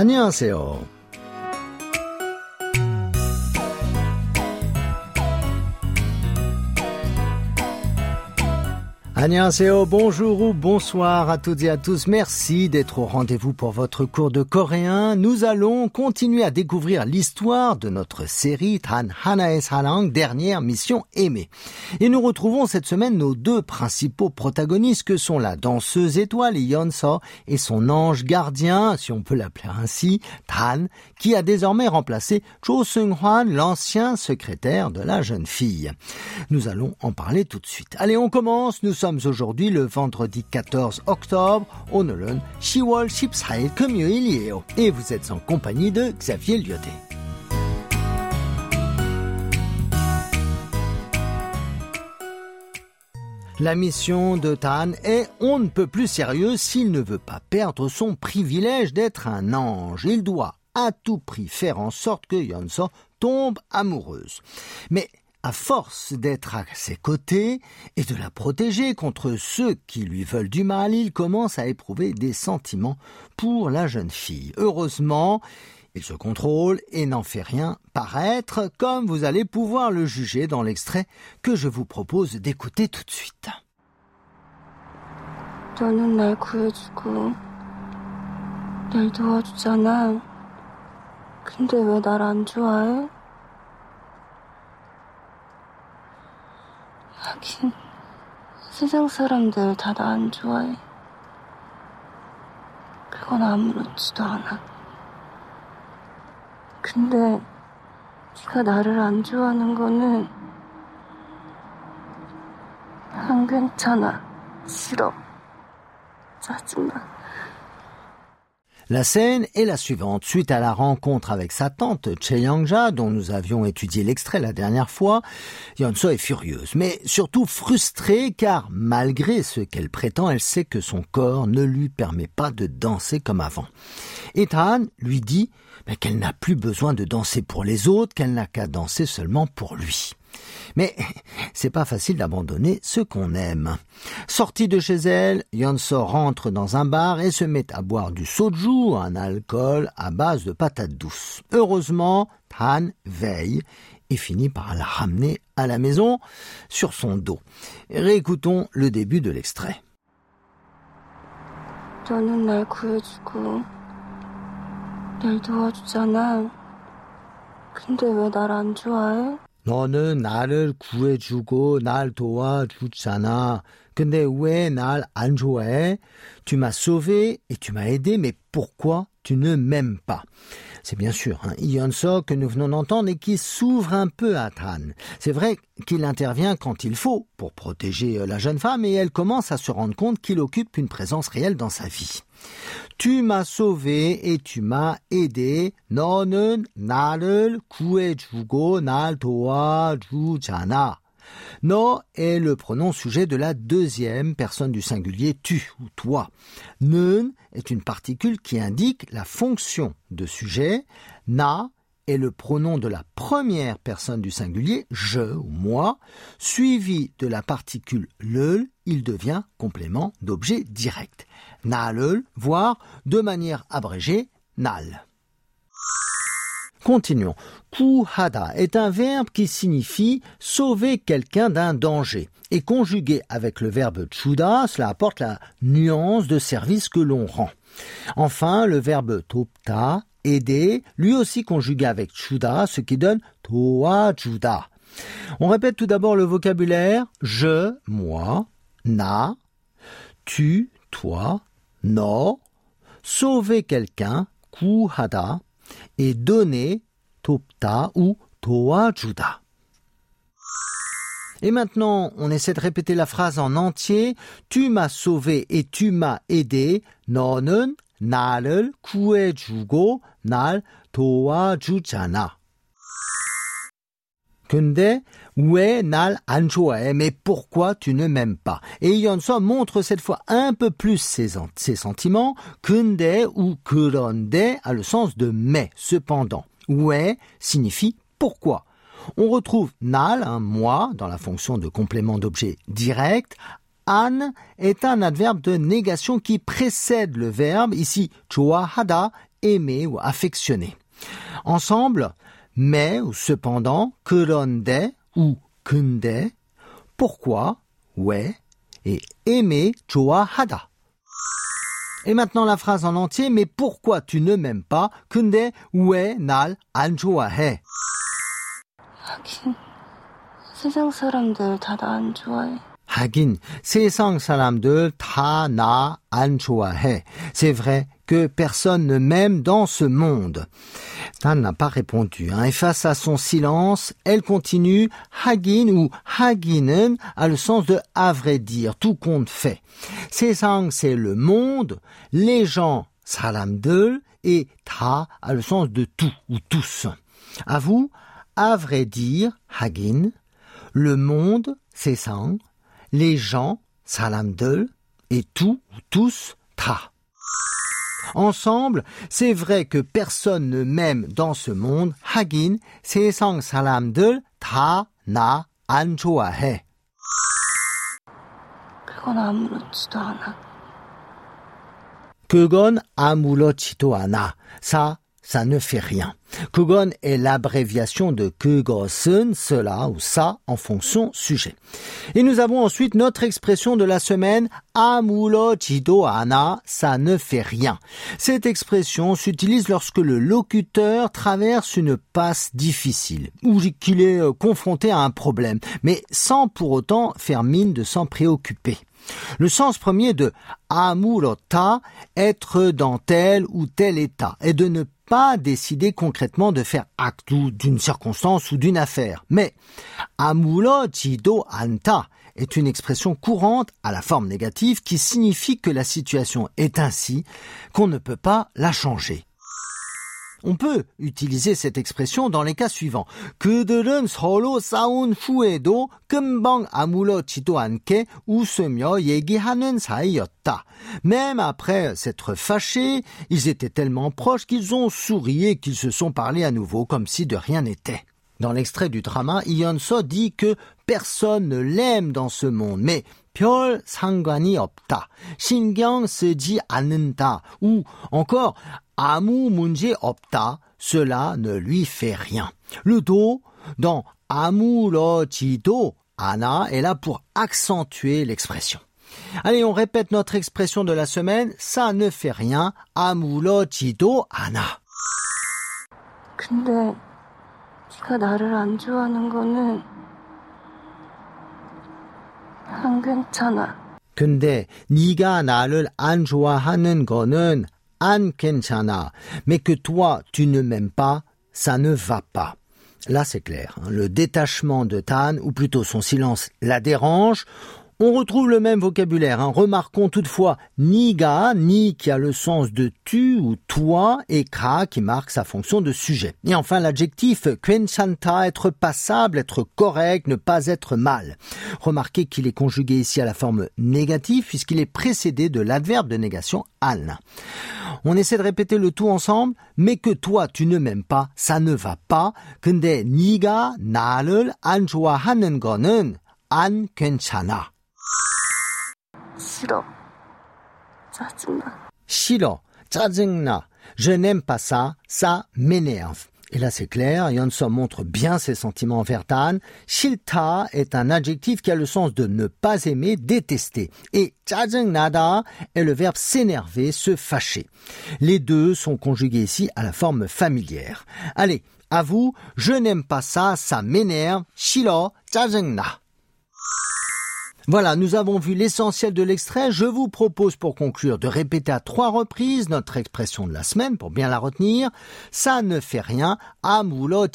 안녕하세요. Annyeonghaseyo, bonjour ou bonsoir à toutes et à tous. Merci d'être au rendez-vous pour votre cours de coréen. Nous allons continuer à découvrir l'histoire de notre série Tan Hanae Salang, dernière mission aimée. Et nous retrouvons cette semaine nos deux principaux protagonistes que sont la danseuse étoile Yeonso et son ange gardien, si on peut l'appeler ainsi, Tan, qui a désormais remplacé Cho Seung-hwan, l'ancien secrétaire de la jeune fille. Nous allons en parler tout de suite. Allez, on commence. Nous sommes aujourd'hui le vendredi 14 octobre. 오늘은 10월 14일 금요일이에요. Et vous êtes en compagnie de Xavier Lyoté. La mission de Tan est on ne peut plus sérieux s'il ne veut pas perdre son privilège d'être un ange. Il doit à tout prix faire en sorte que Yonso tombe amoureuse. Mais à force d'être à ses côtés et de la protéger contre ceux qui lui veulent du mal, il commence à éprouver des sentiments pour la jeune fille. Heureusement, il se contrôle et n'en fait rien paraître, comme vous allez pouvoir le juger dans l'extrait que je vous propose d'écouter tout de suite. 세상 사람들 다 나 안 좋아해. 그건 아무렇지도 않아. 근데 네가 나를 안 좋아하는 거는 안 괜찮아. 싫어. 짜증나. La scène est la suivante. Suite à la rencontre avec sa tante Cheyangja, dont nous avions étudié l'extrait la dernière fois, Yeonso est furieuse, mais surtout frustrée car malgré ce qu'elle prétend, elle sait que son corps ne lui permet pas de danser comme avant. Ethan lui dit qu'elle n'a plus besoin de danser pour les autres, qu'elle n'a qu'à danser seulement pour lui. Mais c'est pas facile d'abandonner ce qu'on aime. Sortie de chez elle, Yonso rentre dans un bar et se met à boire du soju, un alcool à base de patates douces. Heureusement, Tan veille et finit par la ramener à la maison sur son dos. Réécoutons le début de l'extrait. 너는 나를 구해주고 날 도와주잖아. 근데 왜 날 안 좋아해? Tu m'as sauvé et tu m'as aidé, mais pourquoi tu ne m'aimes pas? C'est bien sûr hein, Yeonso que nous venons d'entendre et qui s'ouvre un peu à Tan. C'est vrai qu'il intervient quand il faut pour protéger euh, la jeune femme et elle commence à se rendre compte qu'il occupe une présence réelle dans sa vie. Tu m'as sauvé et tu m'as aidé. 너는 나를 구해주고 날 도와주잖아. No est le pronom sujet de la deuxième personne du singulier tu ou toi. Nun est une particule qui indique la fonction de sujet. Na est le pronom de la première personne du singulier, je ou moi, suivi de la particule le, il devient complément d'objet direct. Nalel, voire de manière abrégée, nal. Continuons. Kuhada est un verbe qui signifie sauver quelqu'un d'un danger. Et conjugué avec le verbe chuda, cela apporte la nuance de service que l'on rend. Enfin, le verbe topta, aider, lui aussi conjugué avec chuda, ce qui donne toa chuda. On répète tout d'abord le vocabulaire je, moi, na, tu, toi, no, sauver quelqu'un, kuhada, et donner, topta ou toajuda. Et maintenant, on essaie de répéter la phrase en entier. Tu m'as sauvé et tu m'as aidé. 너는 나를 구해주고 날 도와주잖아. 근데 Ouais, Nal Anchoae, mais pourquoi tu ne m'aimes pas Et Yonso montre cette fois un peu plus ses, sentiments. Kunde ou Kuronde a le sens de mais, cependant. Ouais signifie pourquoi. On retrouve Nal, un moi, dans la fonction de complément d'objet direct. An est un adverbe de négation qui précède le verbe, ici hada, aimer ou affectionner. Ensemble, mais ou cependant, kuronde ou 근데, pourquoi, ouais, et aimer, 좋아하다. Et maintenant la phrase en entier, mais pourquoi tu ne m'aimes pas? 근데 왜 날 안 좋아해? 하긴 세상 사람들 다 나 안 좋아해. 하긴 세상 사람들 다 나 안 좋아해. C'est vrai que personne ne m'aime dans ce monde. Tan n'a pas répondu. Hein. Et face à son silence, elle continue. Hagin ou Haginen a le sens de à vrai dire, tout compte fait. Sesang, c'est le monde. Les gens, salamdel. Et ta a le sens de tout ou tous. À vous, à vrai dire, Hagin. Le monde, Sesang. Les gens, salamdel. Et tout ou tous, ta. Ensemble, c'est vrai que personne ne m'aime dans ce monde. 하긴 세상 사람들 다 나 안 좋아해. 그건 아무렇지도 않아. 그건 아무렇지도 않아. Ça, ça ne fait rien. Kugon est l'abréviation de kugosun, cela ou ça, en fonction sujet. Et nous avons ensuite notre expression de la semaine, amulo ana, ça ne fait rien. Cette expression s'utilise lorsque le locuteur traverse une passe difficile, ou qu'il est euh, confronté à un problème, mais sans pour autant faire mine de s'en préoccuper. Le sens premier de amulota, être dans tel ou tel état, est de ne pas décider concrètement de faire acte d'une circonstance ou d'une affaire. Mais amulo jido anta est une expression courante à la forme négative qui signifie que la situation est ainsi qu'on ne peut pas la changer. On peut utiliser cette expression dans les cas suivants. 그들은 서로 싸운 후에도 금방 아무렇지도 않게 웃으며 얘기하는 사이였다. Même après s'être fâchés, ils étaient tellement proches qu'ils ont souri et qu'ils se sont parlé à nouveau comme si de rien n'était. Dans l'extrait du drama, Ionso dit que personne ne l'aime dans ce monde, mais 별 상관이 없다. 신경 쓰지 않는다. Ou encore, 아무 문제 없다. Cela ne lui fait rien. Le do dans 아무렇지도 않아 est là pour accentuer l'expression. Allez, on répète notre expression de la semaine. Ça ne fait rien. 아무렇지도 않아. 근데 네가 나를 안 좋아하는 거는 안 괜찮아. 근데 네가 나를 안 좋아하는 거는 안 괜찮아. Mais que toi, tu ne m'aimes pas, ça ne va pas. Là, c'est clair. hein. Le détachement de Tan, ou plutôt son silence, la dérange. On retrouve le même vocabulaire. hein. Remarquons toutefois niga, ni qui a le sens de tu ou toi, et ka qui marque sa fonction de sujet. Et enfin l'adjectif 괜찮다, être passable, être correct, ne pas être mal. Remarquez qu'il est conjugué ici à la forme négative puisqu'il est précédé de l'adverbe de négation al. On essaie de répéter le tout ensemble, mais que toi tu ne m'aimes pas, ça ne va pas. 근데 네가 나를 안 좋아하는 거는 안 괜찮아. 싫어. 짜증나. 싫어, 짜증나. Je n'aime pas ça, ça m'énerve. Et là, c'est clair, Yeonso montre bien ses sentiments envers Tan. Shilta est un adjectif qui a le sens de ne pas aimer, détester. Et 짜증나다 est le verbe s'énerver, se fâcher. Les deux sont conjugués ici à la forme familière. Allez, à vous, je n'aime pas ça, ça m'énerve. 싫어, 짜증나. Voilà, nous avons vu l'essentiel de l'extrait. Je vous propose pour conclure de répéter à trois reprises notre expression de la semaine pour bien la retenir. Ça ne fait rien. Amulo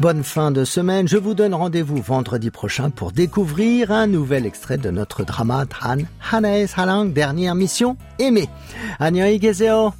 Bonne fin de semaine. Je vous donne rendez-vous vendredi prochain pour découvrir un nouvel extrait de notre drama Han Hanae Salang, dernière mission, aimée. 안녕히 계세요.